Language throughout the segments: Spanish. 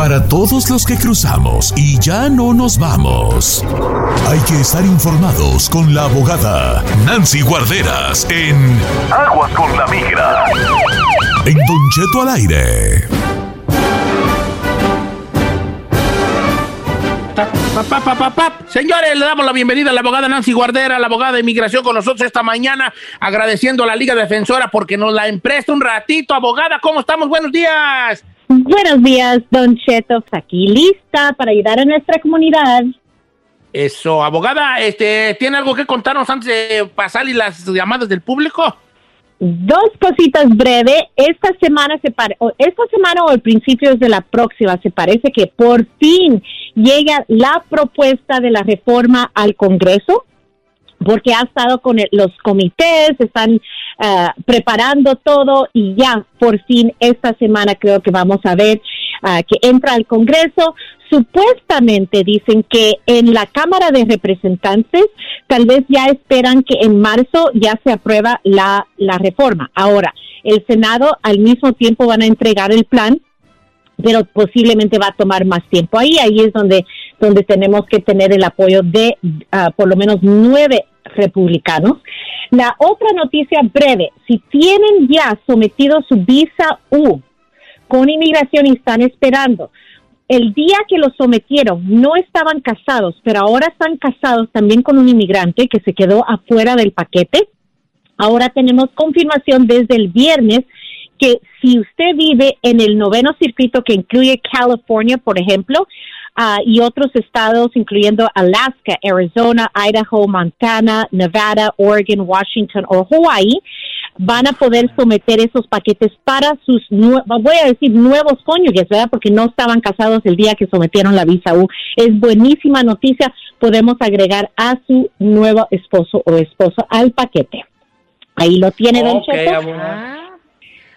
Para todos los que cruzamos y ya no nos vamos, hay que estar informados con la abogada Nancy Guarderas en Aguas con la Migra. En Don Cheto al aire. Pa, pa, pa. Señores, le damos la bienvenida a la abogada Nancy Guardera, la abogada de inmigración con nosotros esta mañana, agradeciendo a la Liga Defensora porque nos la empresta un ratito. Abogada, ¿cómo estamos? Buenos días. Buenos días, Don Cheto. Aquí lista para ayudar a nuestra comunidad. Eso, abogada, este, ¿tiene algo que contarnos antes de pasar y las llamadas del público? Dos cositas breves. Esta semana se pare- o esta semana o al principio de la próxima se parece que por fin llega la propuesta de la reforma al Congreso porque ha estado con los comités, están ah, preparando todo y ya por fin esta semana creo que vamos a ver ah, que entra al Congreso. Supuestamente dicen que en la Cámara de Representantes tal vez ya esperan que en marzo ya se aprueba la reforma. Ahora, el Senado al mismo tiempo van a entregar el plan pero posiblemente va a tomar más tiempo. Ahí, ahí es donde, donde tenemos que tener el apoyo de ah, por lo menos nueve republicanos. La otra noticia breve, si tienen ya sometido su visa U con inmigración y están esperando, el día que lo sometieron no estaban casados, pero ahora están casados también con un inmigrante que se quedó afuera del paquete. Ahora tenemos confirmación desde el viernes que si usted vive en el noveno circuito que incluye California, por ejemplo, ah, y otros estados, incluyendo Alaska, Arizona, Idaho, Montana, Nevada, Oregon, Washington o Hawaii, van a poder someter esos paquetes para sus, voy a decir, nuevos cónyuges, ¿verdad? Porque no estaban casados el día que sometieron la visa U. Es buenísima noticia, podemos agregar a su nuevo esposo o esposa al paquete. Ahí lo tiene, Don Ok, Cheto.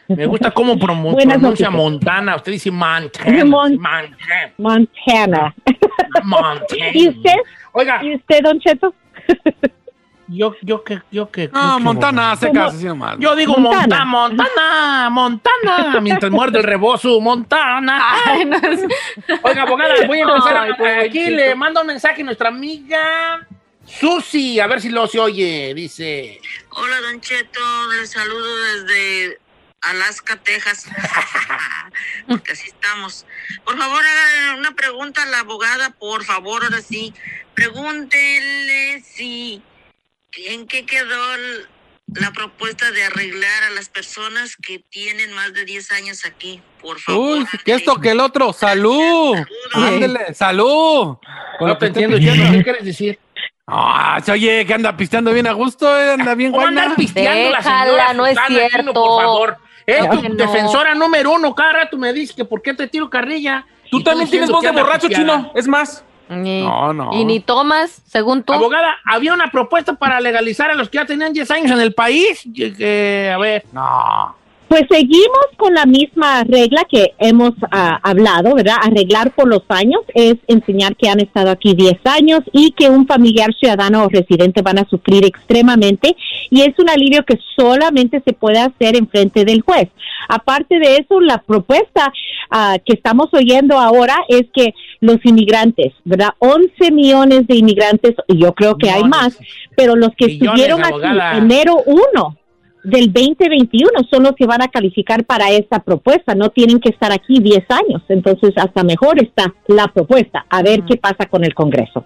Me gusta cómo promo- Buenas pronuncia. Montana. Usted dice Montana. Mon- Montana. Montana. Montana. ¿Y usted? Oiga, ¿Y usted, Don Cheto? yo, yo que, yo que. No, que- Montana hace ¿Cómo? caso, así nomás. Yo digo Montana. Montana, Montana, Montana, mientras muerde el rebozo, Montana. Oiga, abogada, voy a empezar Ay, a- pobrecito. aquí, le manda un mensaje a nuestra amiga Susi, a ver si lo se oye, dice. Hola, Don Cheto, les saludo desde Alaska, Texas. Porque así estamos. Por favor, haga una pregunta a la abogada, por favor, ahora sí. Pregúntele si en qué quedó el- la propuesta de arreglar a las personas que tienen más de 10 años aquí, por favor. Uy, que esto que el otro. ¡Salud! Ándele, salud. Con No lo te entiendo, pidiendo. ¿qué quieres decir? Ah, se oye que anda pisteando bien a gusto, eh, anda bien ¿Cómo guayna. andar pisteando la Déjala, señora no es Susana cierto. por favor? Es tu no. defensora número uno, cada rato me dices que por qué te tiro carrilla. Tú también tienes voz de borracho, pisteada. chino. Es más. Ni- No, no. Y ni tomas, según tú. Abogada, había una propuesta para legalizar a los que ya tenían 10 años en el país. A ver. No. Pues seguimos con la misma regla que hemos ah, hablado, ¿verdad? Arreglar por los años es enseñar que han estado aquí 10 años y que un familiar ciudadano o residente van a sufrir extremadamente y es un alivio que solamente se puede hacer en frente del juez. Aparte de eso, la propuesta ah, que estamos oyendo ahora es que los inmigrantes, ¿verdad? 11 millones de inmigrantes, y yo creo que hay más, pero los que Millones, estuvieron aquí enero 1 del 2021 son los que van a calificar para esta propuesta, no tienen que estar aquí 10 años, entonces hasta mejor está la propuesta, a ver qué pasa con el Congreso.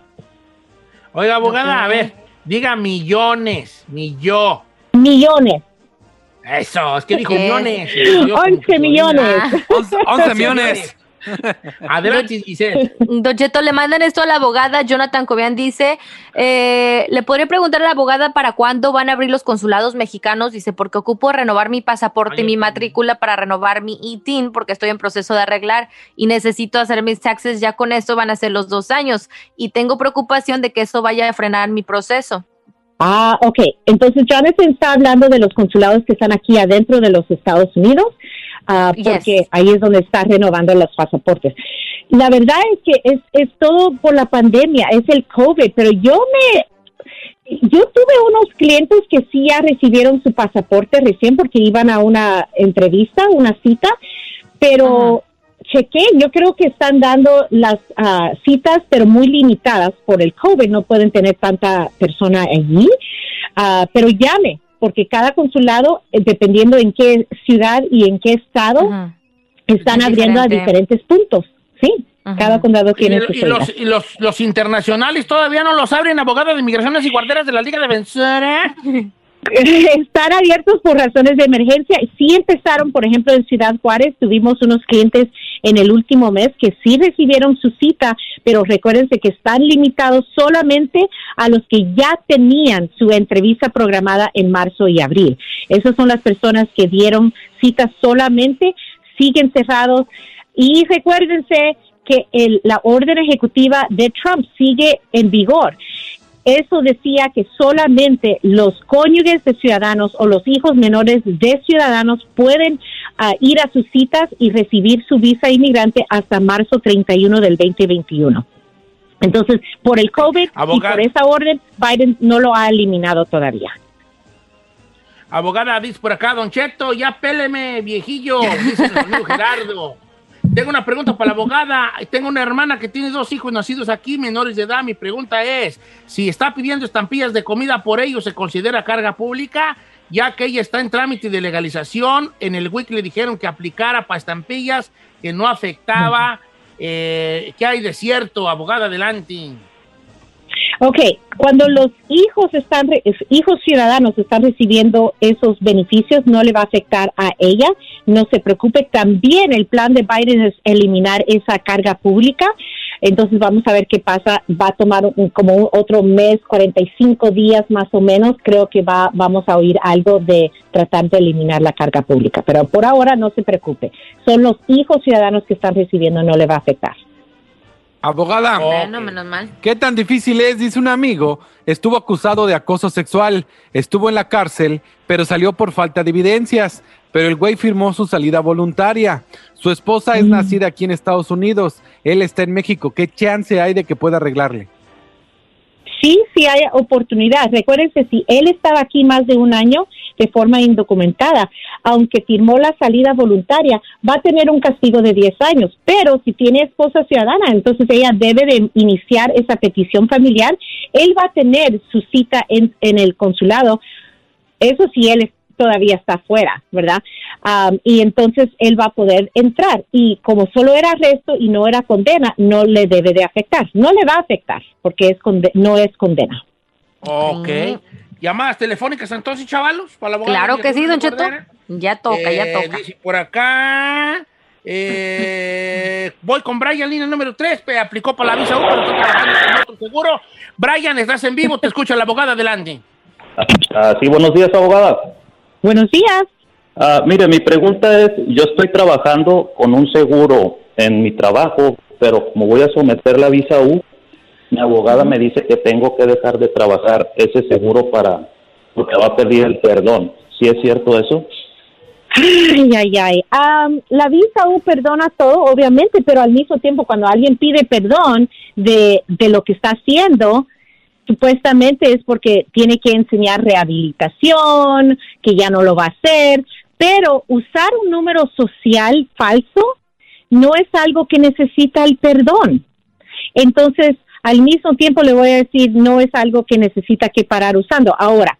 Oiga, abogada, a ver, diga millones, millón. Millones. Eso, es que dijo millones. 11 millones. 11 millones. Adelante, Giselle. Don Cheto, le mandan esto a la abogada. Jonathan Cobian dice, eh, le podría preguntar a la abogada para cuándo van a abrir los consulados mexicanos. Dice, porque ocupo renovar mi pasaporte y mi matrícula para renovar mi ITIN, porque estoy en proceso de arreglar y necesito hacer mis taxes. Ya con esto van a ser los dos años. Y tengo preocupación de que eso vaya a frenar mi proceso. Ah, ok. Entonces, Jonathan está hablando de los consulados que están aquí adentro de los Estados Unidos, ah, porque ahí es donde está renovando los pasaportes. La verdad es que es, es todo por la pandemia, es el COVID, pero yo me, yo tuve unos clientes que sí ya recibieron su pasaporte recién porque iban a una entrevista, una cita, pero chequé, yo creo que están dando las ah, citas, pero muy limitadas por el COVID, no pueden tener tanta persona allí, Ah, pero llame, porque cada consulado, eh, dependiendo en qué ciudad y en qué estado, están abriendo a diferentes puntos, ¿sí? Cada condado tiene su y, los, y los, los internacionales todavía no los abren abogados de inmigraciones y guarderas de la Liga Defensora. están abiertos por razones de emergencia. Sí empezaron, por ejemplo, en Ciudad Juárez, tuvimos unos clientes en el último mes que sí recibieron su cita, pero recuérdense que están limitados solamente a los que ya tenían su entrevista programada en marzo y abril. Esas son las personas que dieron citas solamente, siguen cerrados y recuérdense que el, la orden ejecutiva de Trump sigue en vigor eso decía que solamente los cónyuges de ciudadanos o los hijos menores de ciudadanos pueden ah, ir a sus citas y recibir su visa inmigrante hasta marzo 31 del 2021. Entonces, por el COVID y por esa orden, Biden no lo ha eliminado todavía. Abogada, dice por acá, Don Cheto, ya péleme, viejillo, dice Gerardo. Tengo una pregunta para la abogada. Tengo una hermana que tiene dos hijos nacidos aquí, menores de edad. Mi pregunta es, si está pidiendo estampillas de comida por ellos, ¿se considera carga pública? Ya que ella está en trámite de legalización, en el WIC le dijeron que aplicara para estampillas, que no afectaba. Eh, ¿Qué hay de cierto, abogada? Adelante. Ok, cuando los hijos están, hijos ciudadanos están recibiendo esos beneficios, no le va a afectar a ella. No se preocupe. También el plan de Biden es eliminar esa carga pública. Entonces vamos a ver qué pasa. Va a tomar como otro mes, 45 días más o menos. Creo que va, vamos a oír algo de tratar de eliminar la carga pública. Pero por ahora no se preocupe. Son los hijos ciudadanos que están recibiendo, no le va a afectar. Abogada, ¿qué tan difícil es? Dice un amigo, estuvo acusado de acoso sexual, estuvo en la cárcel, pero salió por falta de evidencias, pero el güey firmó su salida voluntaria. Su esposa es Mm. nacida aquí en Estados Unidos, él está en México, ¿qué chance hay de que pueda arreglarle? sí, sí hay oportunidad. Recuérdense, si él estaba aquí más de un año de forma indocumentada, aunque firmó la salida voluntaria, va a tener un castigo de 10 años. Pero si tiene esposa ciudadana, entonces ella debe de iniciar esa petición familiar. Él va a tener su cita en, en el consulado. Eso sí, él todavía está fuera, ¿verdad? Y entonces él va a poder entrar. Y como solo era arresto y no era condena, no le debe de afectar. No le va a afectar porque es conde- no es condena. Ok. ¿Llamadas telefónicas entonces, chavalos? Para la abogada Claro que sí, don Cheto. Ya toca, ya Eh, toca. Dice por acá. eh, voy con Brian, línea número 3. Aplicó para la visa U, pero está trabajando con otro seguro. Brian, estás en vivo, te escucha la abogada adelante. Ah, sí, buenos días, abogada. Buenos días. Ah, mire, mi pregunta es, yo estoy trabajando con un seguro en mi trabajo, pero como voy a someter la visa U, mi abogada me dice que tengo que dejar de trabajar ese seguro para, porque va a pedir el perdón. ¿Sí es cierto eso? Ay, ay, ay. Am, la visa U perdona todo, obviamente, pero al mismo tiempo cuando alguien pide perdón de, de lo que está haciendo, supuestamente es porque tiene que enseñar rehabilitación, que ya no lo va a hacer, pero usar un número social falso no es algo que necesita el perdón. Entonces, al mismo tiempo le voy a decir, no es algo que necesita que parar usando. Ahora,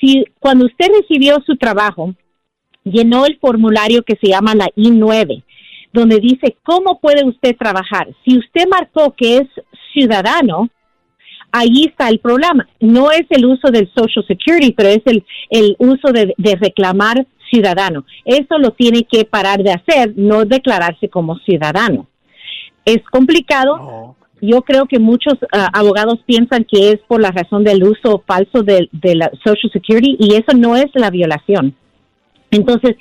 si cuando usted recibió su trabajo, llenó el formulario que se llama la I-9, donde dice cómo puede usted trabajar. Si usted marcó que es ciudadano, ahí está el problema. No es el uso del Social Security, pero es el, el uso de, reclamar ciudadano. Eso lo tiene que parar de hacer, no declararse como ciudadano. Es complicado. Yo creo que muchos ah, abogados piensan que es por la razón del uso falso de, de la Social Security y eso no es la violación. Entonces,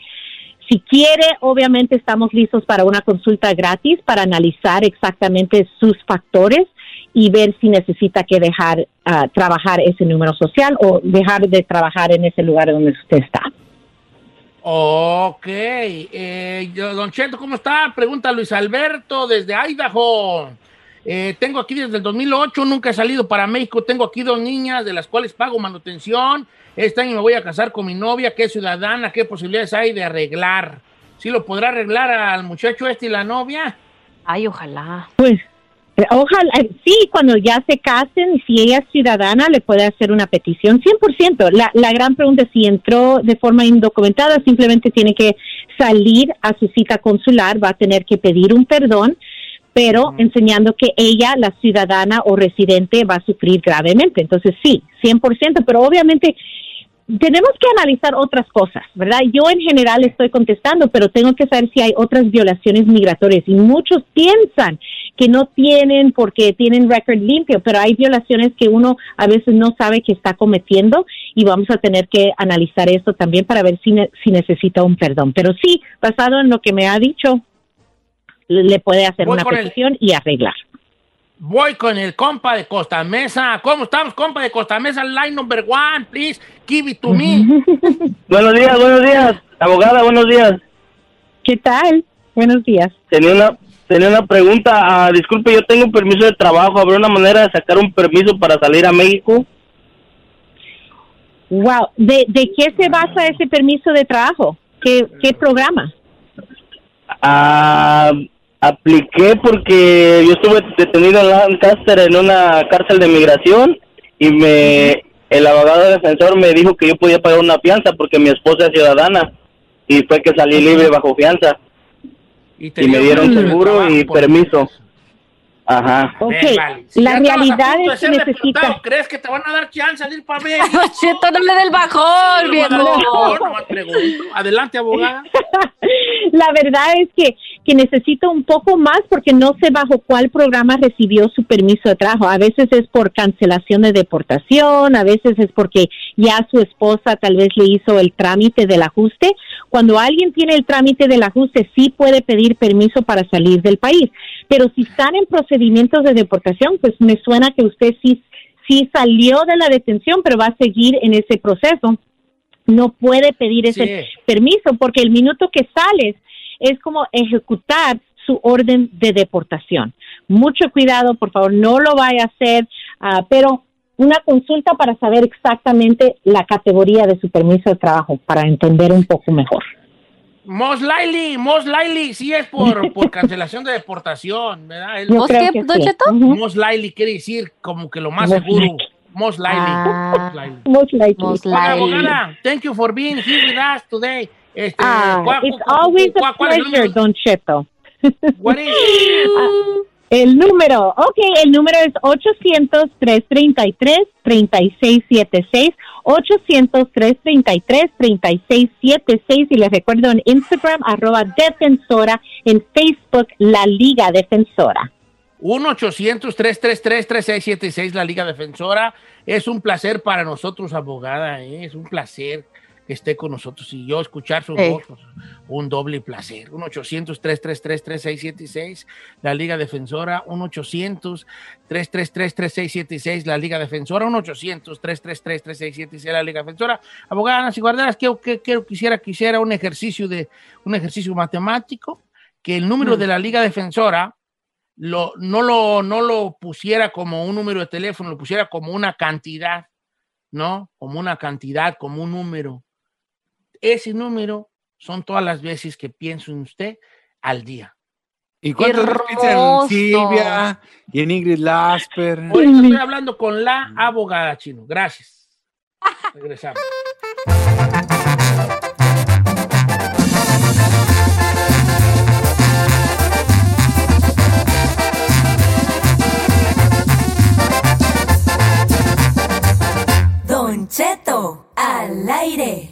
si quiere, obviamente estamos listos para una consulta gratis para analizar exactamente sus factores y ver si necesita que dejar uh, trabajar ese número social o dejar de trabajar en ese lugar donde usted está. Ok. Eh, don Cheto, ¿cómo está? Pregunta Luis Alberto desde Idaho. Eh, tengo aquí desde el 2008, nunca he salido para México. Tengo aquí dos niñas de las cuales pago manutención. Este año me voy a casar con mi novia, que es ciudadana. ¿Qué posibilidades hay de arreglar? ¿Sí lo podrá arreglar al muchacho este y la novia? Ay, ojalá. Pues ojalá, eh, sí, cuando ya se casen, si ella es ciudadana, le puede hacer una petición, 100%. La, la gran pregunta es si entró de forma indocumentada, simplemente tiene que salir a su cita consular, va a tener que pedir un perdón, pero enseñando que ella, la ciudadana o residente, va a sufrir gravemente. Entonces, sí, 100%, pero obviamente tenemos que analizar otras cosas, ¿verdad? Yo en general estoy contestando, pero tengo que saber si hay otras violaciones migratorias y muchos piensan que no tienen porque tienen récord limpio, pero hay violaciones que uno a veces no sabe que está cometiendo y vamos a tener que analizar esto también para ver si, si necesita un perdón. Pero sí, basado en lo que me ha dicho, le puede hacer una petición y arreglar. Voy con el compa de Costa Mesa. ¿Cómo estamos, compa de Costa Mesa? Line number one, please. Give it to me. buenos días, buenos días. Abogada, buenos días. ¿Qué tal? Buenos días. Tenía una, tenía una pregunta. Ah, disculpe, yo tengo un permiso de trabajo. ¿Habrá una manera de sacar un permiso para salir a México? Wow. ¿De, de qué se basa ese permiso de trabajo? ¿Qué, qué programa? Ah apliqué porque yo estuve detenido en Lancaster en una cárcel de migración y me el abogado defensor me dijo que yo podía pagar una fianza porque mi esposa es ciudadana y fue que salí libre bajo fianza y, me dieron seguro y permiso. Ajá. Ok, la realidad es que necesita... ¿Crees que te van a dar chance salir para ver? Cheto, no le del bajón, viejo. Adelante, abogada. la verdad es que, que necesita un poco más porque no sé bajo cuál programa recibió su permiso de trabajo. A veces es por cancelación de deportación, a veces es porque ya su esposa tal vez le hizo el trámite del ajuste. Cuando alguien tiene el trámite del ajuste, sí puede pedir permiso para salir del país. Pero si están en procedimientos de deportación, pues me suena que usted sí, sí salió de la detención, pero va a seguir en ese proceso. No puede pedir ese permiso porque el minuto que sales es como ejecutar su orden de deportación. Mucho cuidado, por favor, no lo vaya a hacer, ah, pero una consulta para saber exactamente la categoría de su permiso de trabajo, para entender un poco mejor. Most likely, most likely, sí es por, por cancelación de deportación, ¿verdad? ¿Most qué, Don Most likely quiere decir como que lo más seguro. Most likely. Ah, most likely. Most likely. abogada, thank you for being here with us today. Este, ah, it's always a pleasure, Don Cheto. What is uh, el número, ok, el número es 800-333-3676, 800-333-3676 y les recuerdo en Instagram, arroba defensora, en Facebook, la Liga Defensora. 1-800-333-3676, la Liga Defensora. Es un placer para nosotros, abogada, ¿eh? es un placer esté con nosotros y yo escuchar su voz, pues, un doble placer. 1-800-333-3676, la Liga Defensora, 1-800-333-3676, la Liga Defensora, 1-800-333-3676, la Liga Defensora. Abogada Nancy Guarderas, que, que, que, quisiera, quisiera un ejercicio de un ejercicio matemático, que el número de la Liga Defensora lo, no, lo, no lo pusiera como un número de teléfono, lo pusiera como una cantidad, ¿no? Como una cantidad, como un número ese número son todas las veces que pienso en usted al día. ¿Y cuántas veces piensa en Silvia y en Ingrid Lasper? Por eso estoy hablando con la abogada chino. Gracias. Regresamos. Don Cheto, al aire.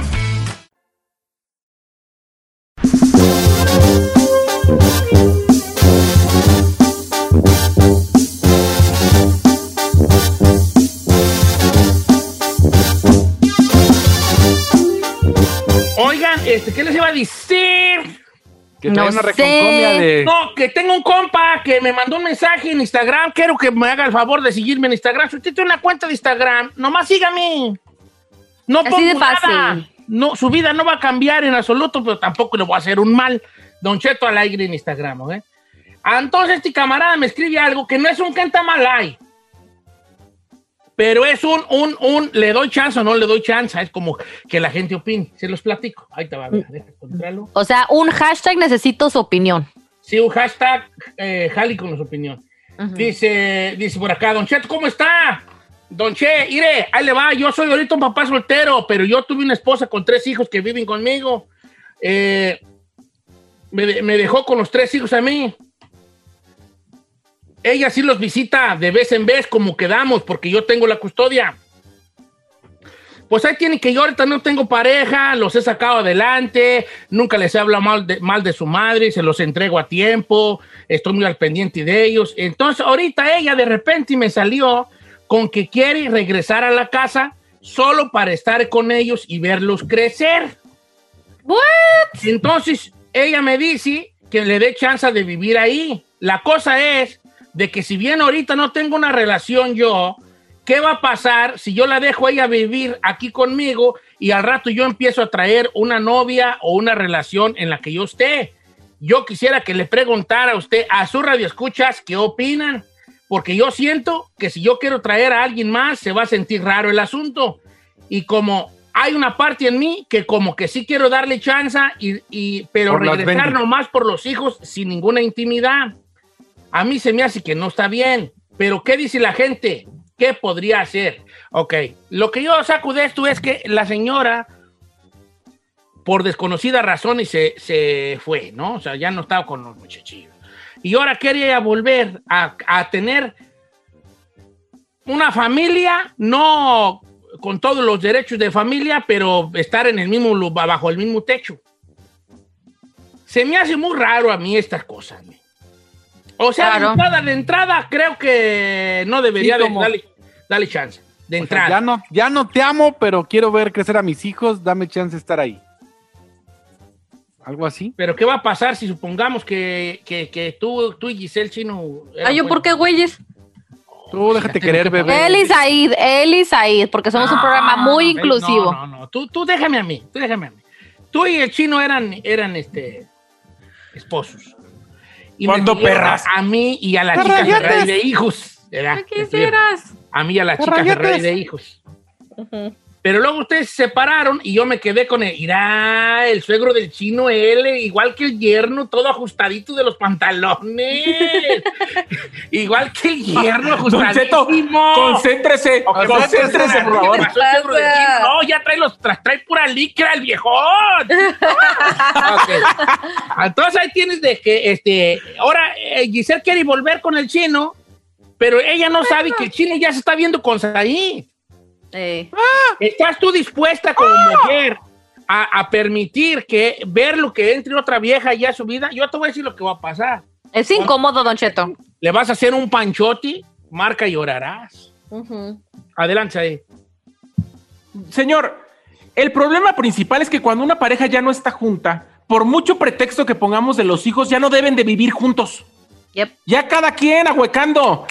Oigan, este, ¿qué les iba a decir? Que trae una de. No, que tengo un compa que me mandó un mensaje en Instagram. Quiero que me haga el favor de seguirme en Instagram. Si usted tiene una cuenta de Instagram, nomás sígame. No Así pongo de fácil. nada. No, su vida no va a cambiar en absoluto, pero tampoco le voy a hacer un mal. Don Cheto al aire en Instagram, ¿eh? Entonces este camarada me escribe algo que no es un cantamalay. Pero es un, un, un, le doy chance o no le doy chance. Es como que la gente opine. Se los platico. Ahí te va, mira, deja encontrarlo. O sea, un hashtag necesito su opinión. Sí, un hashtag eh, Jali con su opinión. Dice, dice por acá, Don Cheto, ¿cómo está? Don Che, mire, ahí le va. Yo soy ahorita un papá soltero, pero yo tuve una esposa con tres hijos que viven conmigo. Eh, me, me dejó con los tres hijos a mí. Ella sí los visita de vez en vez, como quedamos, porque yo tengo la custodia. Pues ahí tienen que yo ahorita no tengo pareja, los he sacado adelante, nunca les he hablado mal de, mal de su madre, se los entrego a tiempo, estoy muy al pendiente de ellos. Entonces ahorita ella de repente me salió con que quiere regresar a la casa solo para estar con ellos y verlos crecer. Entonces ella me dice que le dé chance de vivir ahí. La cosa es de que si bien ahorita no tengo una relación yo, ¿qué va a pasar si yo la dejo a ella vivir aquí conmigo y al rato yo empiezo a traer una novia o una relación en la que yo esté? Yo quisiera que le preguntara a usted, a su radio escuchas, ¿qué opinan? Porque yo siento que si yo quiero traer a alguien más, se va a sentir raro el asunto. Y como hay una parte en mí que como que sí quiero darle chance, y, y- pero Por regresar nomás por los hijos sin ninguna intimidad. A mí se me hace que no está bien. Pero ¿qué dice la gente? ¿Qué podría hacer? Ok, lo que yo saco de esto es que la señora, por desconocidas razones, se, se fue, ¿no? O sea, ya no estaba con los muchachillos. Y ahora quería volver a, a tener una familia, no con todos los derechos de familia, pero estar en el mismo bajo el mismo techo. Se me hace muy raro a mí estas cosas. ¿no? O sea, de Claro. entrada, de entrada, creo que no debería Sí, de darle chance. De O sea, entrada. ya, no, ya no te amo, pero quiero ver crecer a mis hijos. Dame chance de estar ahí. Algo así. Pero ¿qué va a pasar si supongamos que, que, que tú, tú y Giselle Chino... Ay, ¿yo por qué, güeyes? Tú déjate querer, bebé. Él y Said, él y Said, porque somos un programa muy inclusivo. No, no, no. Tú, tú déjame a mí, tú déjame a mí. Tú y el chino eran, eran este, esposos. Y me ¿Cuándo tuvieron perras? A mí y a la chica. Ferrari de hijos. A mí y a la chica. Ferrari de hijos. Pero luego ustedes se separaron y yo me quedé con el, irá, el suegro del chino, él, igual que el yerno, todo ajustadito de los pantalones. igual que el yerno, concéntrese, concéntrese, por favor. No, ya trae los, tra- trae pura licra el viejón. Ok. Entonces ahí tienes de que, este, ahora eh, Giselle quiere volver con el chino, pero ella no sabe que el chino ya se está viendo con Saí. ¿Estás tú dispuesta como mujer a, a permitir que ver lo que entre otra vieja ya a su vida? Yo te voy a decir lo que va a pasar. Es incómodo, Don Cheto. Le vas a hacer un panchote, marca y llorarás. Adelante ahí. Señor, el problema principal es que cuando una pareja ya no está junta, por mucho pretexto que pongamos de los hijos, ya no deben de vivir juntos. Ya cada quien ahuecando.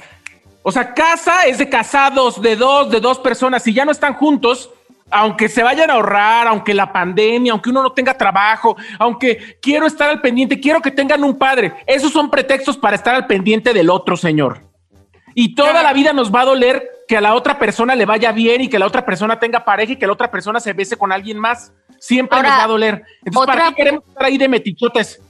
O sea, casa es de casados, de dos, de dos personas. Si ya no están juntos, aunque se vayan a ahorrar, aunque la pandemia, aunque uno no tenga trabajo, aunque quiero estar al pendiente, quiero que tengan un padre. Esos son pretextos para estar al pendiente del otro, señor. Y toda la vida nos va a doler que a la otra persona le vaya bien y que la otra persona tenga pareja y que la otra persona se bese con alguien más. Siempre Ahora, nos va a doler. Entonces, ¿para qué queremos estar ahí de metichotes?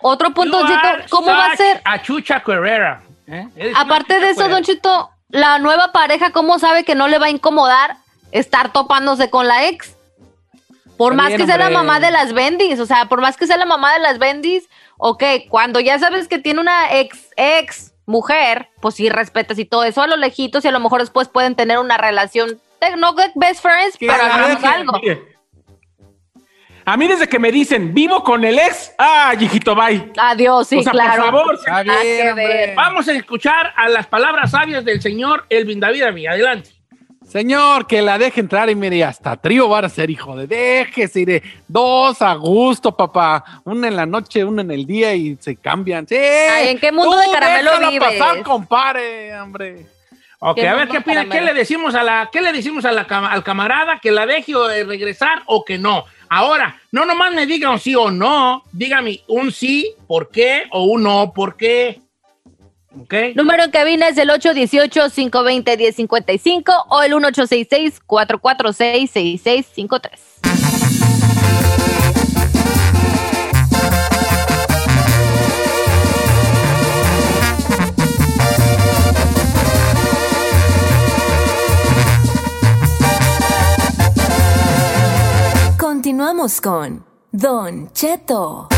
Otro punto, are ¿cómo va a ser? A Chucha Carrera. ¿eh? Aparte de eso, Carrera. Don Cheto, la nueva pareja, ¿cómo sabe que no le va a incomodar estar topándose con la ex? Por más que sea la mamá de las bendis, o sea, por más que sea la mamá de las bendis, ok, cuando ya sabes que tiene una ex, ex mujer, pues sí respetas y todo eso a lo lejitos y a lo mejor después pueden tener una relación, de- no de best friends, pero hagamos algo. mire. A mí desde que me dicen, vivo con el ex, ah, hijito, bye. Adiós, sí, O sea, claro. por favor. Vamos a escuchar a las palabras sabias del señor Elvin David Armí. Adelante. Señor, que la deje entrar y mire, hasta trío van a ser, hijo de déjese, iré dos a gusto, papá. Una en la noche, una en el día y se cambian. Sí. Ay, ¿en qué mundo de caramelo vives? pasar, compadre, hombre. Ok, Qué a ver qué opina, caramelo. qué le decimos a la, qué le decimos a la cama- al camarada que la deje o de regresar o que no. Ahora, no nomás me diga un sí o no, dígame un sí, ¿por qué? o un no, ¿por qué? Ok. Número en cabina es el 818-520-1055 o el 1866-446-6653. Continuamos con Don Cheto.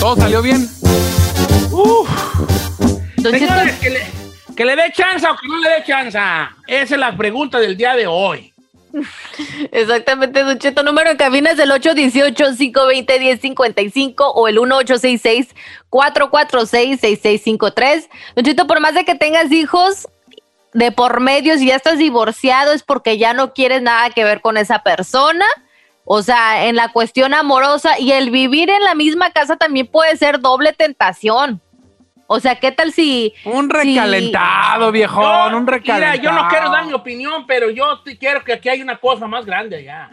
Todo salió bien. Señores, que le, que le dé chance o que no le dé chance. Esa es la pregunta del día de hoy. Exactamente, Don Cheto. Número en cabina es el 818-520-1055 o el 1866-446-6653. Don Cheto, por más de que tengas hijos de por medio, si ya estás divorciado es porque ya no quieres nada que ver con esa persona. O sea, en la cuestión amorosa y el vivir en la misma casa también puede ser doble tentación. O sea, ¿qué tal si... Un si- recalentado, viejón, un Mira, recalentado. yo no quiero dar mi opinión, pero yo te quiero que aquí hay una cosa más grande allá.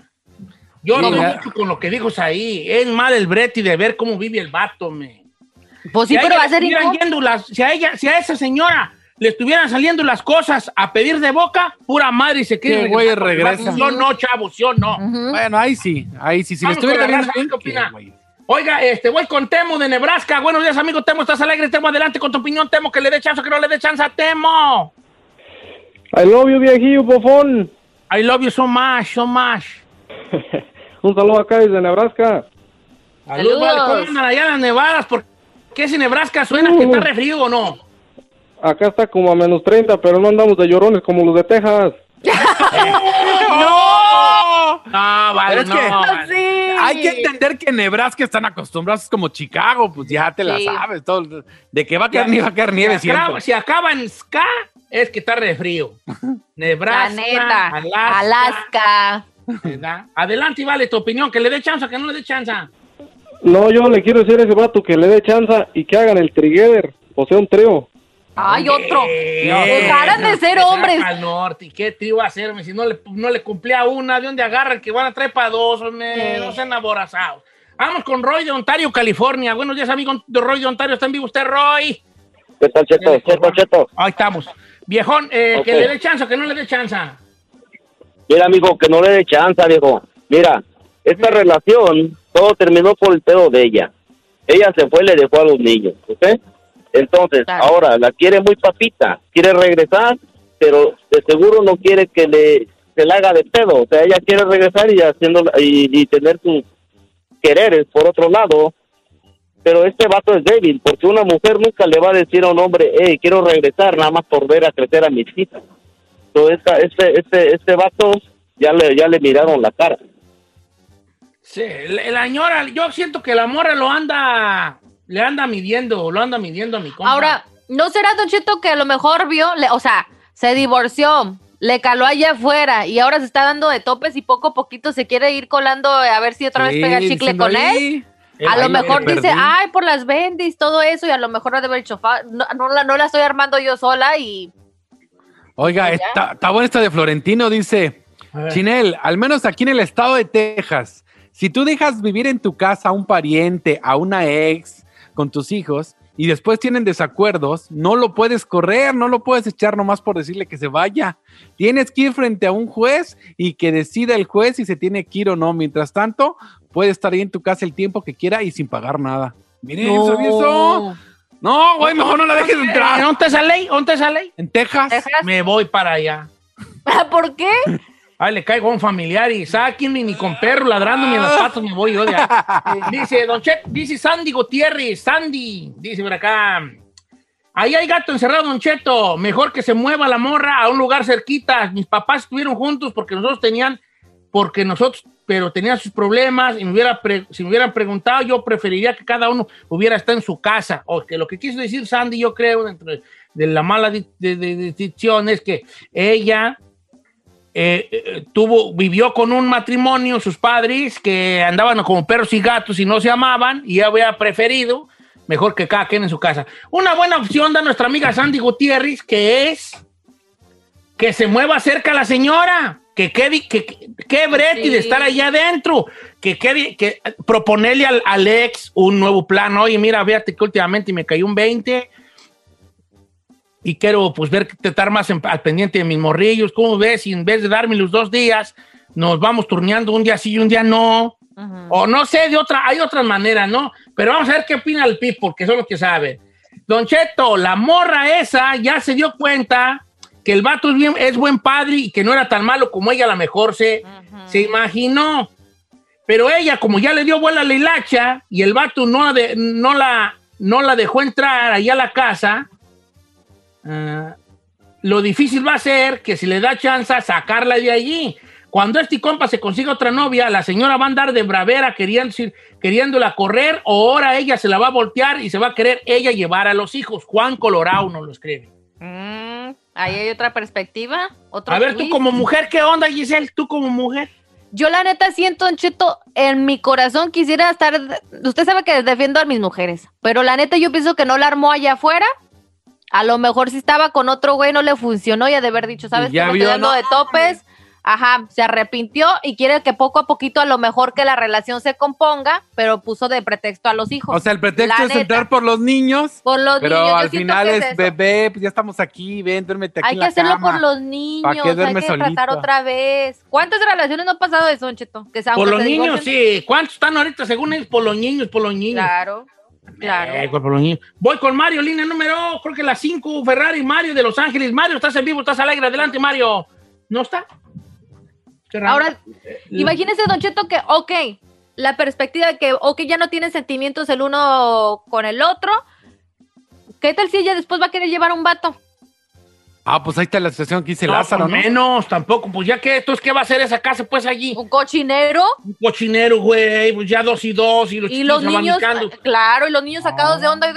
Yo no mucho con lo que dijo ahí. Es mal el brete de ver cómo vive el vato, me. Pues sí, Si pero ella va a ser incómodo. si a ella, si a esa señora le estuvieran saliendo las cosas a pedir de boca, pura madre y se quiere güey, regresa. Yo no, chavo, yo no. Bueno, ahí sí, ahí sí. Si le Vamos estuviera raza, bien, ¿qué opina? ¿qué, güey? Oiga, este, voy con Temo de Nebraska. Buenos días, amigo Temo. ¿Estás alegre? Temo, adelante con tu opinión. Temo, que le dé chance o que no le dé chance a Temo. I love you, viejillo, bofón. I love you so much, so much. Un saludo acá desde Nebraska. Saludos. vale. ¿Cómo andan allá en las nevadas? ¿Por qué si Nebraska suena que está refrío o no? Acá está como a menos 30, pero no andamos de llorones como los de Texas. ¡No! No, vale, Pero es no. que vale. hay que entender que en Nebraska están acostumbrados es como Chicago, pues ya te la sabes. Todo, de que va a caer nieve, va a caer nieve si, acaba, siempre. si acaba en ska, es que está refrío. La Nebraska, neta. Alaska, Alaska. ¿Verdad? Adelante, y vale tu opinión, que le dé chance, que no le dé chance. No, yo le quiero decir a ese vato que le dé chance y que hagan el trigueder, o sea, un trío. Ay, otro. Dejaran de ser hombres. Al norte, ¿y qué a hacerme? Si no le, no le cumplía una, ¿de dónde agarran que van a traer para dos? hombre? No sean aborazados. Vamos con Roy de Ontario, California. Buenos días, amigo de Roy de Ontario. ¿Está en vivo usted, Roy? ¿Qué tal, Cheto? Cheto, Cheto. Ahí estamos. Viejón, eh, que le dé chance o que no le dé chance. Mira, amigo, que no le dé chance, viejo. Mira, esta relación, todo terminó por el pedo de ella. Ella se fue y le dejó a los niños, ¿ok? Entonces, ahora la quiere muy papita, quiere regresar, pero de seguro no quiere que le se la haga de pedo. O sea, ella quiere regresar y haciendo y, y tener sus quereres por otro lado. Pero este vato es débil, porque una mujer nunca le va a decir a un hombre, hey, quiero regresar nada más por ver a crecer a mis hijas. Entonces, esta, este, este, este vato ya le, ya le miraron la cara. Sí, la señora, yo siento que la morra lo anda, le anda midiendo, lo anda midiendo a mi compa. Ahora, ¿no será, Don Cheto, que a lo mejor vio, le- o sea, se divorció, le caló allá afuera y ahora se está dando de topes y poco a poquito se quiere ir colando a ver si otra Sí, vez pega chicle con ahí, él? A ahí lo lo mejor dice, perdí. ay, por las bendis, todo eso, y a lo mejor ha de haber "Fa- no, no la, no la estoy armando yo sola y Oiga, está, está buena esta de Florentino, dice. Chinel, al menos aquí en el estado de Texas, si tú dejas vivir en tu casa a un pariente, a una ex, con tus hijos, y después tienen desacuerdos, no lo puedes correr, no lo puedes echar nomás por decirle que se vaya. Tienes que ir frente a un juez y que decida el juez si se tiene que ir o no. Mientras tanto, puede estar ahí en tu casa el tiempo que quiera y sin pagar nada. Miren, No. ¿sabía eso? No, güey, mejor no la dejes entrar. ¿Dónde está esa ley? ¿Dónde está esa ley? En Texas. Me voy para allá. ¿Por qué? Ay, le caigo a un familiar y sáquenme ni con perro ladrándome en las patas me voy yo de ahí. Dice, Don Chet, dice Sandy Gutiérrez, Sandy, dice por acá. Ahí hay gato encerrado, Don Cheto. Mejor que se mueva la morra a un lugar cerquita. Mis papás estuvieron juntos porque nosotros tenían, porque nosotros, pero tenían sus problemas y me hubiera pre- si me hubieran preguntado, yo preferiría que cada uno hubiera estado en su casa. O que lo que quiso decir Sandy, yo creo, dentro de, la mala dicción, es que ella eh, eh, tuvo, vivió con un matrimonio, sus padres, que andaban como perros y gatos y no se amaban, y había preferido mejor que cada quien en su casa. Una buena opción da nuestra amiga Sandy Gutiérrez, que es que se mueva cerca la señora, que quede, que, que, que brete Sí. de estar allá adentro, que quede, que proponerle al, al ex un nuevo plan. Oye, mira, fíjate que últimamente me cayó un 20 y quiero pues ver que estar más en- al pendiente de mis morrillos. ¿Cómo ves? Si en vez de darme los dos días, nos vamos turneando un día sí y un día no. O no sé, de otra, hay otras maneras, ¿no? Pero vamos a ver qué opina el people, que son los que saben. Don Cheto, la morra esa ya se dio cuenta que el vato es, bien, es buen padre y que no era tan malo como ella a lo mejor se, se imaginó. Pero ella, como ya le dio vuela a la hilacha y el vato no, la de- no, la, no la dejó entrar allá a la casa, ah, lo difícil va a ser que si le da chance sacarla de allí. Cuando este compa se consiga otra novia, la señora va a andar de bravera queriendo, queriéndola correr o ahora ella se la va a voltear y se va a querer ella llevar a los hijos. Juan Colorado nos lo escribe. Mm, ahí hay otra perspectiva. Otro A ver, tú como mujer, ¿qué onda, Giselle? Tú como mujer. Yo la neta siento, Don Cheto, en mi corazón quisiera estar... Usted sabe que defiendo a mis mujeres, pero la neta yo pienso que no la armó allá afuera. A lo mejor si estaba con otro güey no le funcionó y ha de haber dicho, ¿sabes? Ya que vio, estoy dando ¿no? de topes. Ajá, se arrepintió y quiere que poco a poquito a lo mejor que la relación se componga, pero puso de pretexto a los hijos. O sea, el pretexto La es neta. entrar por los niños. Por los pero niños, yo al final es, bebé, pues ya estamos aquí, ven, duérmete aquí Hay en que la hacerlo cama. por los ¿Pa' niños, qué hay que tratar solito? otra vez. ¿Cuántas relaciones no han pasado de eso, Don Cheto? Que se- Por los niños, sí. ¿Cuántos están ahorita según ellos? Por los niños, por los niños. Claro, claro. Eh, por los niños. Voy con Mario, línea número, creo que la 5, Ferrari, Mario de Los Ángeles. Mario, estás en vivo, estás al aire. Adelante, Mario. ¿No está? Ahora, imagínese, Don Cheto, que, ok, la perspectiva de que, ok, ya no tienen sentimientos el uno con el otro. ¿Qué tal si ella después va a querer llevar a un vato? Ah, pues ahí está la situación que dice No, Lázaro, pues ¿no? menos, tampoco. Pues ya que, entonces, ¿qué va a hacer esa casa, pues, allí? ¿Un cochinero? Un cochinero, güey. Pues ya dos y dos. Y los, Y los niños, abanicando. claro, y los niños sacados de onda,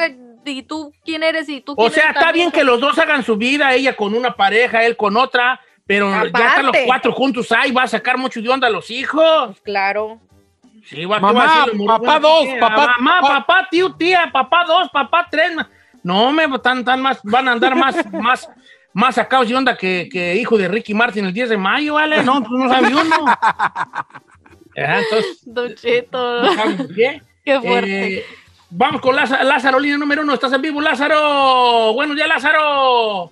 ¿y tú quién eres? ¿Y tú O quién sea, eres está bien que los dos hagan su vida, ella con una pareja, él con otra, Pero ya están los cuatro juntos ahí, va a sacar mucho de onda a los hijos. Claro. Sí, va, Mamá, ¿qué va a decir el papá dos, papá- Mamá, papá- papá, tío, tía, papá dos, papá tres. No, me tan, tan más, van a andar más, más, más sacados de onda que, que hijo de Ricky Martin el 10 de mayo, ¿vale? No, pues no sabe uno. Ajá, entonces, Don Cheto. no qué. Qué fuerte. Eh, vamos con Lázaro, Lázaro, línea número uno. ¿Estás en vivo, Lázaro? Buenos días, Lázaro.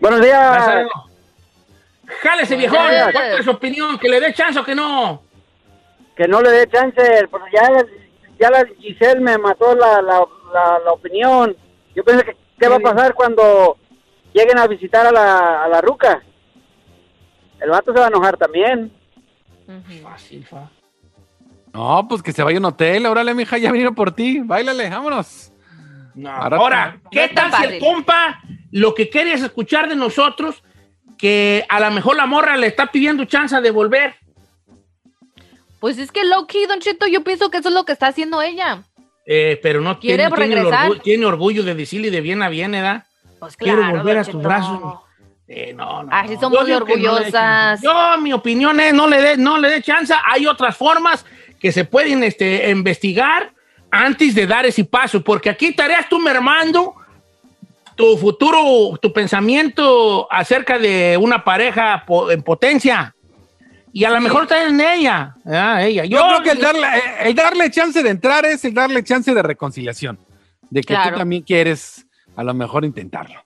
Buenos días. Lázaro. Jálese, viejón. ¿Cuál es su opinión? ¿Que le dé chance o que no? Que no le dé chance, porque ya, ya la Giselle me mató la, la, la, la opinión. Yo pensé que qué va a pasar cuando lleguen a visitar a la, a la ruca. El vato se va a enojar también. Fácil, fa. No, pues que se vaya a un hotel. Órale, mija, ya vinieron por ti. Báilale, vámonos. No. Ahora- Ahora, ¿qué tal si el compa lo que quiere es escuchar de nosotros que a lo mejor la morra le está pidiendo chance de volver? Pues es que low key, Don Cheto, yo pienso que eso es lo que está haciendo ella. Eh, pero no ¿Quiere tiene, orgullo, tiene orgullo de decirle de bien a bien, ¿edad? Pues Quiero claro, volver a tus Cheto. brazos. Eh, no, no. Así no. somos Yo de no orgullosas. chance. Yo, mi opinión es, no le dé no le dé chance. Hay otras formas que se pueden este, investigar antes de dar ese paso, porque aquí estarías tú mermando tu futuro, tu pensamiento acerca de una pareja en potencia. Y a lo mejor está en ella. Ah, ella. Yo, creo que el darle, eh, el darle chance de entrar es el darle chance de reconciliación. De que Claro. tú también quieres a lo mejor intentarlo.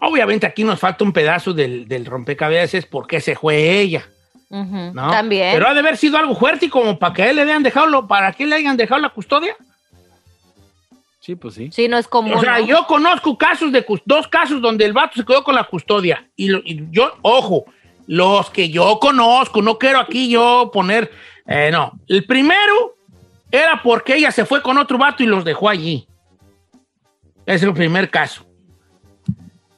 Obviamente aquí nos falta un pedazo del, del rompecabezas porque se fue ella. ¿no? También. Pero ha de haber sido algo fuerte y como para que a él le hayan dejado, lo- para que le hayan dejado la custodia. Sí, pues sí. Sí, no es común. O sea, ¿no? yo conozco casos de dos casos donde el vato se quedó con la custodia. Y, lo- y yo, ojo, los que yo conozco, no quiero aquí yo poner, eh, no. El primero era porque ella se fue con otro vato y los dejó allí. Es el primer caso.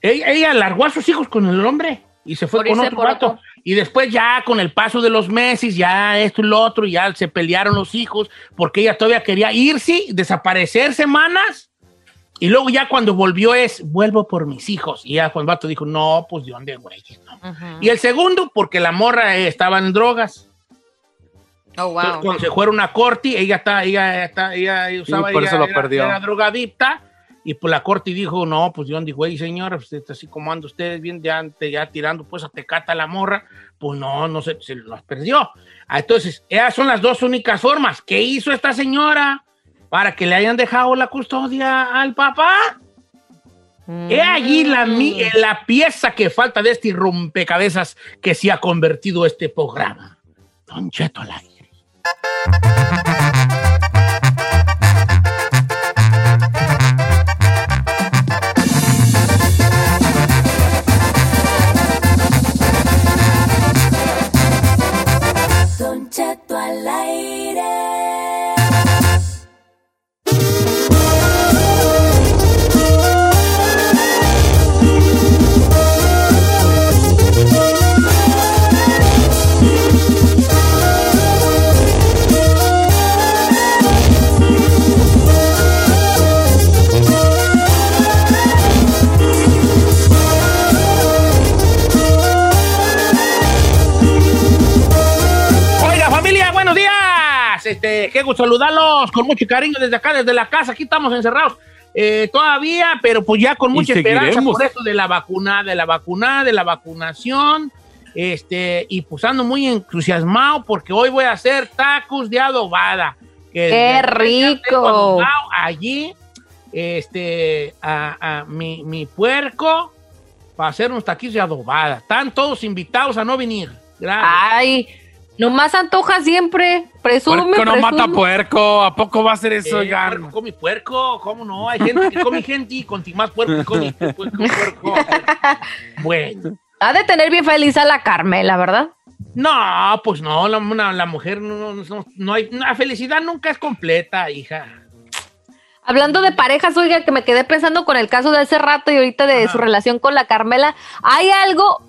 Ella, ella largó a sus hijos con el hombre y se fue Por con otro por otro. Y después ya con el paso de los meses, ya esto y lo otro, ya se pelearon los hijos porque ella todavía quería irse, desaparecer semanas. Y luego ya cuando volvió es, vuelvo por mis hijos. Y ya cuando el vato dijo, no, pues de dónde, güey. no". Y el segundo, porque la morra eh, estaba en drogas. Oh, Entonces, wow. cuando se fueron a corte, ella está, ella está, ella usaba, por ella eso lo era- perdió. era drogadicta. Y pues la corte dijo, no, pues yo dije, güey, señora, pues está así como anda ustedes bien, ya, ya tirando pues a tecata la morra, pues no, no se, se los perdió. Ah, Entonces, esas son las dos únicas formas. ¿Qué hizo esta señora para que le hayan dejado la custodia al papá? He allí la, Mm. la pieza que falta de este rompecabezas que se ha convertido este programa. Don Cheto al aire. Este, qué gusto saludarlos con mucho cariño desde acá, desde la casa. Aquí estamos encerrados eh, todavía, pero pues ya con mucha esperanza por esto de la vacuna, de la vacuna, de la vacunación. Este, y pues ando muy entusiasmado porque hoy voy a hacer tacos de adobada. que ¡Qué rico! Allí, este, a, a mi, mi puerco para hacer unos taquillos de adobada. Están todos invitados a no venir. Gracias. Ay, nomás antoja siempre. Presume, Puerco no presume. mata puerco. ¿A poco va a ser eso, Eh, puerco come puerco, ¿cómo no? Hay gente que come gente y con más puerco que come puerco, puerco. Bueno. Ha de tener bien feliz a la Carmela, ¿verdad? No, pues no, la, una- la mujer no, no, no hay, la felicidad nunca es completa, hija. Hablando de parejas, oiga, que me quedé pensando con el caso de hace rato y ahorita de su relación con la Carmela. ¿Hay algo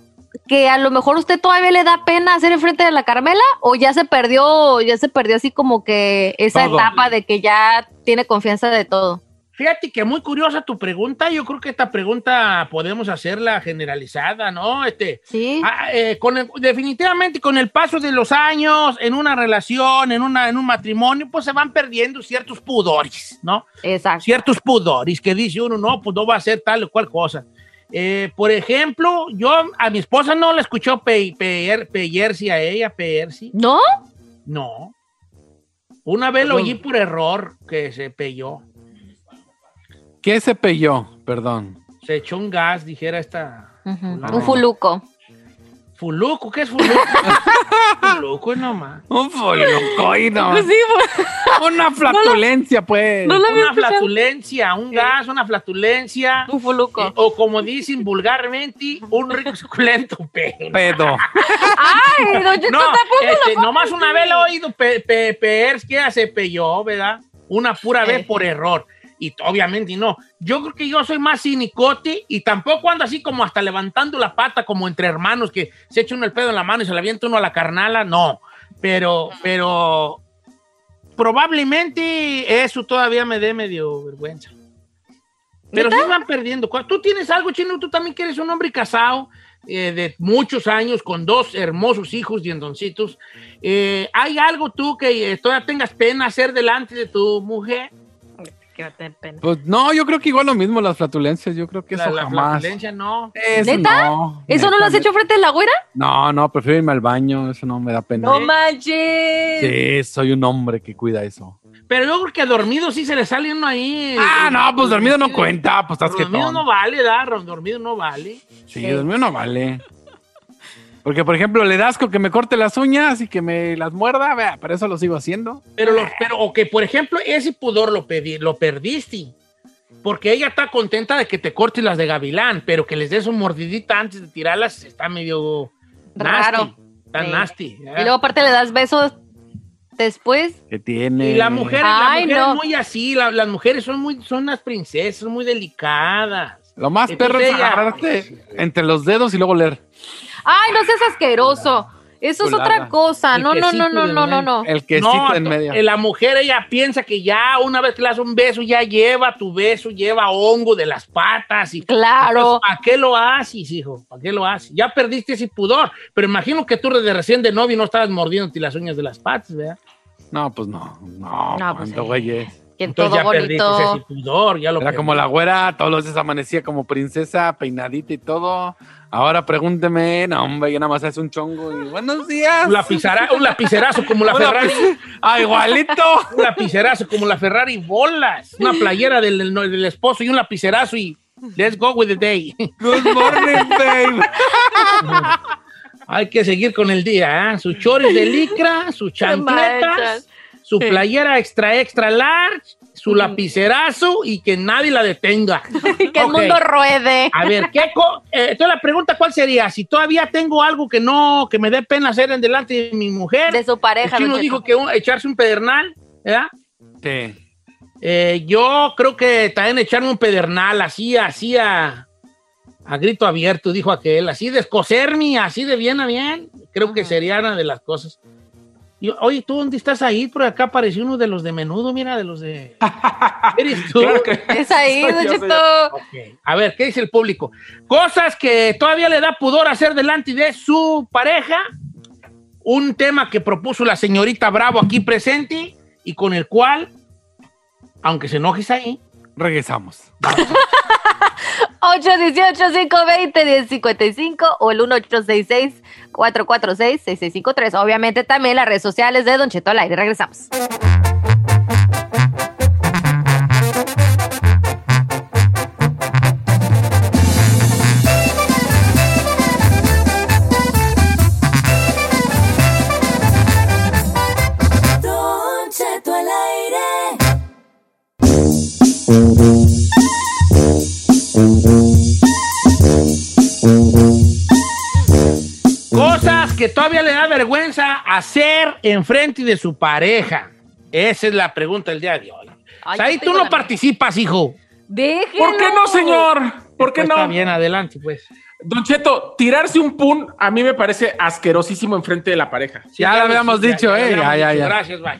que a lo mejor usted todavía le da pena hacer enfrente de la Carmela? ¿O ya se perdió, ya se perdió así como que esa Todo. etapa de que ya tiene confianza de todo? Fíjate que muy curiosa tu pregunta. Yo creo que esta pregunta podemos hacerla generalizada, ¿no? Este, sí. ah, eh, con el- definitivamente con el paso de los años, en una relación, en, una, en un matrimonio, pues se van perdiendo ciertos pudores, ¿no? Exacto. Ciertos pudores que dice uno, no, pues no va a ser tal o cual cosa. Eh, por ejemplo, yo a mi esposa no la escuchó pe, pe, peyersi a ella, peyersi. ¿No? No. Una vez lo oí por error que se peyó. ¿Qué se pelló? Perdón. Se echó un gas, dijera esta. Un fuluco. ¿Fuluco? ¿Qué es fuluco? fuluco nomás. Un fuluco y no. Pues sí, Una flatulencia, pues. no una escuchado. flatulencia, un gas, una flatulencia. Un fuluco. Eh, o como dicen vulgarmente, un rico suculento pedo. Pedo. Ay, No, tampoco este, nomás una vez lo he oído pe, pe, peers que se peyó, ¿verdad? Una pura vez por error. Y obviamente no. Yo creo que yo soy más cinicote y tampoco ando así como hasta levantando la pata como entre hermanos que se echa uno el pedo en la mano y se le avienta uno a la carnala. No. Pero, pero probablemente eso todavía me dé medio vergüenza. Pero sí van perdiendo. Tú tienes algo, Chino, tú también que eres un hombre casado eh, de muchos años con dos hermosos hijos diendoncitos. Eh, ¿Hay algo tú que eh, todavía tengas pena hacer delante de tu mujer? Que va a tener pena. Pues no, yo creo que igual lo mismo las flatulencias. Yo creo que La, eso la jamás. flatulencia no. Eso ¿Neta? no. ¿Eso no lo has neta. hecho frente de la güera? No, no, prefiero irme al baño. Eso no me da pena. No manches. Sí, soy un hombre que cuida eso. Pero yo creo que dormido sí se le sale uno ahí. Ah, no, pues dormido no cuenta. Pues estás que Dormido no vale, ¿da? Dormido no vale. Sí, dormido no vale. Porque, por ejemplo, le das con que me corte las uñas y que me las muerda, vea, pero eso lo sigo haciendo. Pero, los, pero o que, por ejemplo, ese pudor lo, pedí, lo perdiste. Porque ella está contenta de que te cortes las de gavilán, pero que les des un mordidita antes de tirarlas está medio Raro. nasty. Está Sí. nasty. Y luego aparte le das besos después. Que tiene. Y la mujer, la Ay, mujer no. es muy así, la- las mujeres son muy, son unas princesas, muy delicadas. Lo más Entonces perro es ella- agarrarte entre los dedos y luego leer. Ay, no seas asqueroso. Eso es otra cosa. El No, no, no, no, no, no, no. El quesito No, en medio. eh, La mujer, ella piensa que ya una vez que le das un beso, ya lleva tu beso, lleva hongo de las patas. Y, Claro. ¿Para qué lo haces, hijo? ¿Para qué lo haces? Ya perdiste ese pudor. Pero imagino que tú de recién de novio no estabas mordiéndote las uñas de las patas, ¿verdad? No, pues no. No, No, pues cuánto sí. güey es. Que Entonces todo ya perdiste bonito. ese pudor. Ya lo Era como la güera, todos los días amanecía como princesa, peinadita y todo. Ahora pregúnteme, no, hombre, ya nada más hace un chongo y buenos días. Un, lapizara- un lapicerazo como la Ferrari. Ah, igualito. un lapicerazo como la Ferrari bolas. Una playera del, del- del esposo y un lapicerazo y let's go with the day. Good morning, babe. Hay que seguir con el día, ¿eh? Sus chores de licra, sus chancletas, su playera extra, extra large, su lapicerazo y que nadie la detenga. que el mundo ruede. A ver, ¿qué co- eh, entonces la pregunta cuál sería, si todavía tengo algo que no, que me dé pena hacer en delante de mi mujer. De su pareja. Chino don dijo que un- echarse un pedernal, ¿verdad? Sí. Eh, yo creo que también echarme un pedernal, así, así a, a grito abierto, dijo aquel, así de escocerme, así de bien a bien, creo que sería una de las cosas. Y, oye, ¿tú dónde estás ahí? Por acá apareció uno de los de menudo, mira, de los de... ¿Eres tú? Es ahí, don yo, soy Cheto. Ok. A ver, ¿qué dice el público? Cosas que todavía le da pudor hacer delante de su pareja. Un tema que propuso la señorita Bravo aquí presente y con el cual, aunque se enojes ahí, Regresamos. 818-520-1055 o el 1866-446-6653. Obviamente también las redes sociales de Don Cheto al aire. Regresamos. Que todavía le da vergüenza hacer enfrente de su pareja. Esa es la pregunta del día de hoy. Ay, ahí tú no la participas, hijo. Déjenlo. ¿Por qué no, señor? ¿Por qué Pues no? Está bien, adelante, pues. Don Cheto, tirarse un pun a mí me parece asquerosísimo enfrente de la pareja. Ya lo habíamos dicho, ¿eh? Ya, ya, ya. Gracias, bye.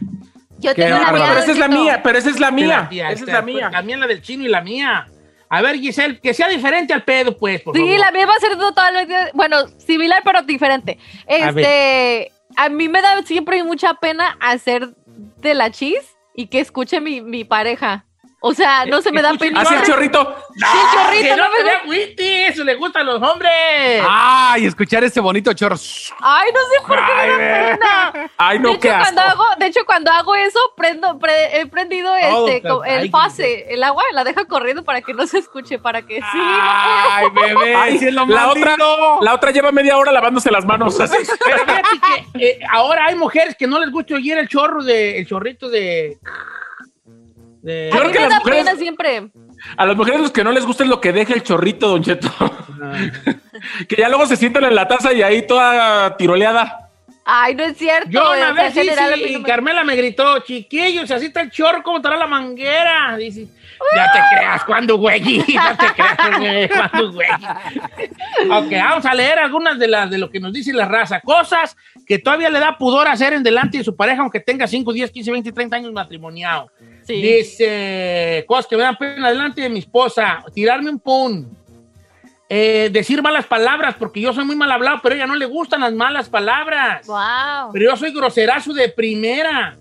Yo tengo una bárbaro. mía, Pero esa es la mía, pero esa es la mía. tía, Esa es la pues, mía. También la del chino y la mía. A ver, Giselle, que sea diferente al pedo, pues, por Sí, favor. la mía va a ser totalmente, bueno, similar pero diferente. Este, a, mí me da siempre mucha pena hacer de la chis y que escuche mi, mi pareja. O sea, no se me da pena. Hace el chorrito. No, Sí, el chorrito, que no no me da- agüiti, eso le gusta a los hombres. Ay, escuchar ese bonito chorro. Ay, no sé por qué me da pena. Ay, de no, hecho, qué cuando hago, de hecho, cuando hago eso, prendo, pre- he prendido Todo, este, el ay, fase, el agua, la deja corriendo para que no se escuche, para que sí. Ay, bebé. Ay, sí es lo la otra, la otra lleva media hora lavándose las manos. así. Pero fíjate que eh, ahora hay mujeres que no les gusta oír el chorro de, el chorrito de. De- A mí que me las da mujeres- pena siempre. A las mujeres los que no les gusta es lo que deja el chorrito, Don Cheto. que ya luego se sientan en la taza y ahí toda tiroleada. Ay, no es cierto. Yo una vez sí, sí, me- Carmela me gritó, chiquillos, así está el chorro, ¿cómo estará la manguera? Dice, ya te creas, cuando güey, ya te creas, cuando güey. ok, vamos a leer algunas de las de lo que nos dice la raza. Cosas que todavía le da pudor hacer en delante de su pareja, aunque tenga 5, 10, 15, 20, 30 años matrimoniado. Sí. Dice, cosas que me dan pena delante de mi esposa, tirarme un pun. Eh, decir malas palabras, porque yo soy muy mal hablado, pero a ella no le gustan las malas palabras. Wow. Pero yo soy groserazo de primera.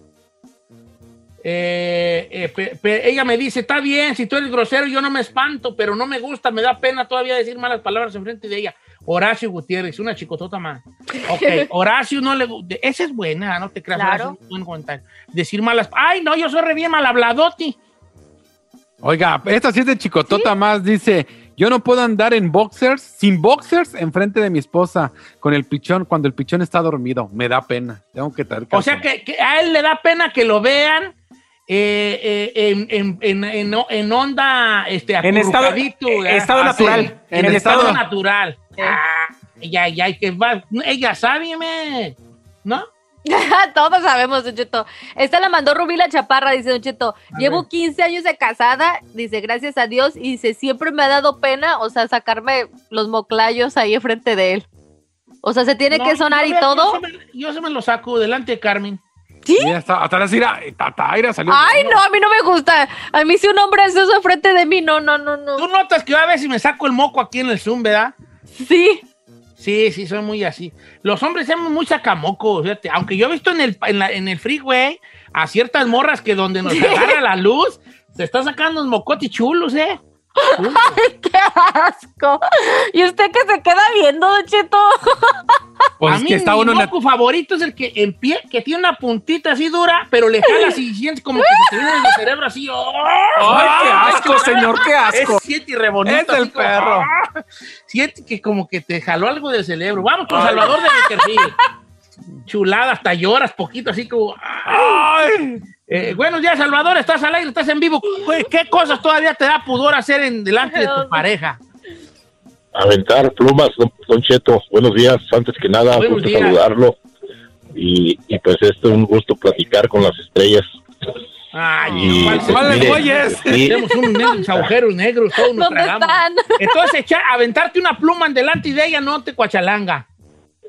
Eh, eh, pe- pe- ella me dice, está bien, si tú eres grosero yo no me espanto, pero no me gusta, me da pena todavía decir malas palabras enfrente de ella. Horacio Gutiérrez, una chicotota más. Ok, Horacio no le gusta. Esa es buena, no te creas. Claro. Horacio, buen comentario. Decir malas. Ay, no, yo soy re bien mal habladoti. Oiga, esta sí es de chicotota más. Dice: Yo no puedo andar en boxers, sin boxers, enfrente de mi esposa, con el pichón, cuando el pichón está dormido. Me da pena. Tengo que traer O sea que, que a él le da pena que lo vean eh, eh, en, en- en- en- en onda este, En estado- eh, ¿verdad? estado natural. En, estado, estado- natural. Ah, ella, ella, que va, ella sabe, me, ¿no? Todos sabemos, Don Cheto. Esta la mandó Rubí la Chaparra, dice Don Cheto. Llevo 15 años de casada, dice, gracias a Dios, y dice, siempre me ha dado pena, o sea, sacarme los moclayos ahí enfrente de él. O sea, se tiene No, que sonar yo y todo. Yo se, me, yo se me lo saco delante de Carmen. ¿Sí? Ya está, hasta la Cira, Tataira salió. Ay, no, a mí no me gusta. A mí si un hombre hace eso enfrente de mí, no, no, no, no. Tú notas que yo a veces me saco el moco aquí en el Zoom, ¿verdad? Sí. Sí, sí, soy muy así. Los hombres somos muy sacamocos, fíjate. Aunque yo he visto en el, en, la- en el freeway a ciertas morras que donde nos agarra la luz, se está sacando unos mocotes chulos, ¿eh? ¡Ay, qué asco! ¿Y usted que se queda viendo, Don Cheto? Pues a es mí que está mi uno en la- moco favorito es el que en pie, que tiene una puntita así dura, pero le jalas y sientes como que se te viene del cerebro así. ¡oh! ¡Ay, qué asco, señor, qué asco! Es siete y re bonito, Es el así como, perro. ¡ah! Siente que como que te jaló algo del cerebro. Vamos con Salvador de Beckerfield. Chulada, hasta lloras poquito, así como. ¡ay! Eh, buenos días, Salvador. Estás al aire, estás en vivo. ¿Qué, cosas todavía te da pudor hacer en delante de tu pareja? Aventar plumas, don, Cheto. Buenos días, antes que nada, Buenos gusto días. saludarlo. Y, y pues esto es un gusto platicar con las estrellas. Ay, Y, ¿cuál pues, güeyes? Tenemos unos agujeros negros, todos nos ¿Dónde tragamos. están? Entonces, echar, aventarte una pluma en delante de ella no te cuachalanga.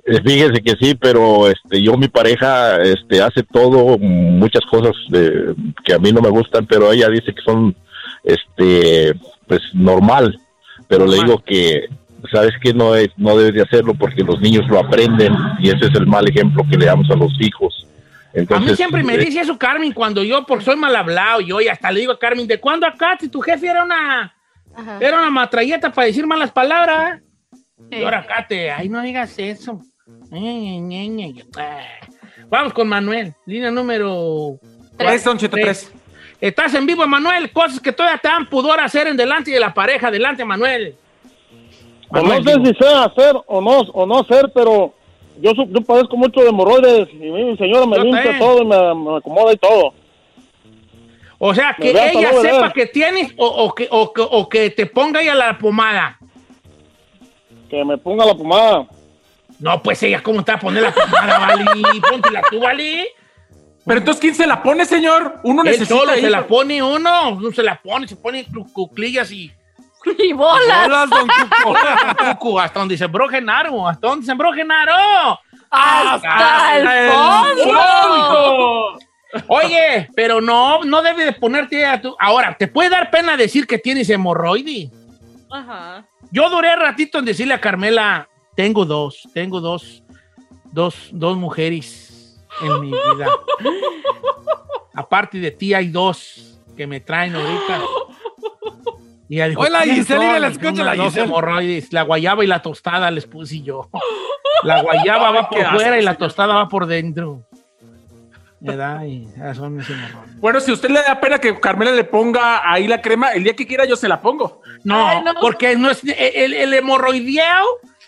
Eh, Fíjese que sí, pero este, yo, mi pareja, este, hace todo, muchas cosas de- que a mí no me gustan, pero ella dice que son, este, pues normal. Pero le digo que, sabes que no es, no debes de hacerlo porque los niños lo aprenden y ese es el mal ejemplo que le damos a los hijos. Entonces, a mí siempre me eh, dice eso Carmen cuando yo, porque soy mal hablado, yo y hasta le digo a Carmen, ¿de cuándo acá? Si tu jefe era una, era una matralleta para decir malas palabras. Y ahora acá te, ay, no digas eso. Vamos con Manuel, línea número Tres, Don Cheto, tres. Estás en vivo, Manuel. Cosas que todavía te dan pudor hacer en delante de la pareja. Adelante, Manuel. No sé si sea hacer o no, o no ser, pero yo, yo padezco mucho de hemorroides y mi señora me Yo limpia también. todo y me, me acomoda y todo. O sea, que ella no sepa que tienes o, o que, o, que, o que te ponga ella la pomada. Que me ponga la pomada. No, pues ella, ¿cómo te va a poner la pomada, Vali? Póntela tú, Vali. Pero entonces, ¿quién se la pone, señor? Uno Él necesita solo se la pone uno. Uno se la pone, se pone cu- cuclillas y... Y bolas. Bolas, don Cuco. Bolas, don Cuco. Hasta donde sembró Genaro. Hasta donde sembró Genaro. Hasta el fondo. Oye, pero no, no debe de ponerte a tu... Ahora, ¿te puede dar pena decir que tienes hemorroide? Ajá. Yo duré ratito en decirle a Carmela, tengo dos, tengo dos, dos, dos mujeres en mi vida. Aparte de ti hay dos que me traen ahorita. Y ella dijo, Hola, "¿Quiénes Giselle, son?" la escucha, la dos Giselle. hemorroides, la guayaba y la tostada les puse yo. La guayaba va por fuera y la señor. tostada va por dentro. ¿Verdad? Y son mis hemorroides. Bueno, si a usted le da pena que Carmela le ponga ahí la crema, el día que quiera yo se la pongo. No, porque no es el, el hemorroideo,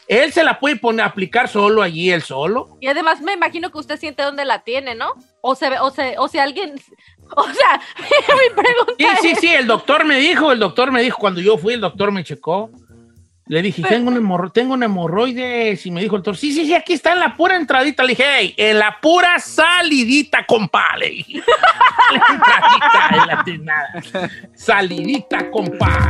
él se la puede poner, aplicar solo allí, él solo. Y además me imagino que usted siente dónde la tiene, ¿no? O se ve, o se, o si alguien, o sea, mi pregunta Sí, sí, es- sí, el doctor me dijo, el doctor me dijo, cuando yo fui, el doctor me checó. Le dije, tengo un, tengo un hemorroides. Y me dijo el doctor, sí, sí, sí, aquí está en la pura entradita. Le dije, hey, en la pura salidita, compa. Le dije. la entradita, en la. Salidita, compa.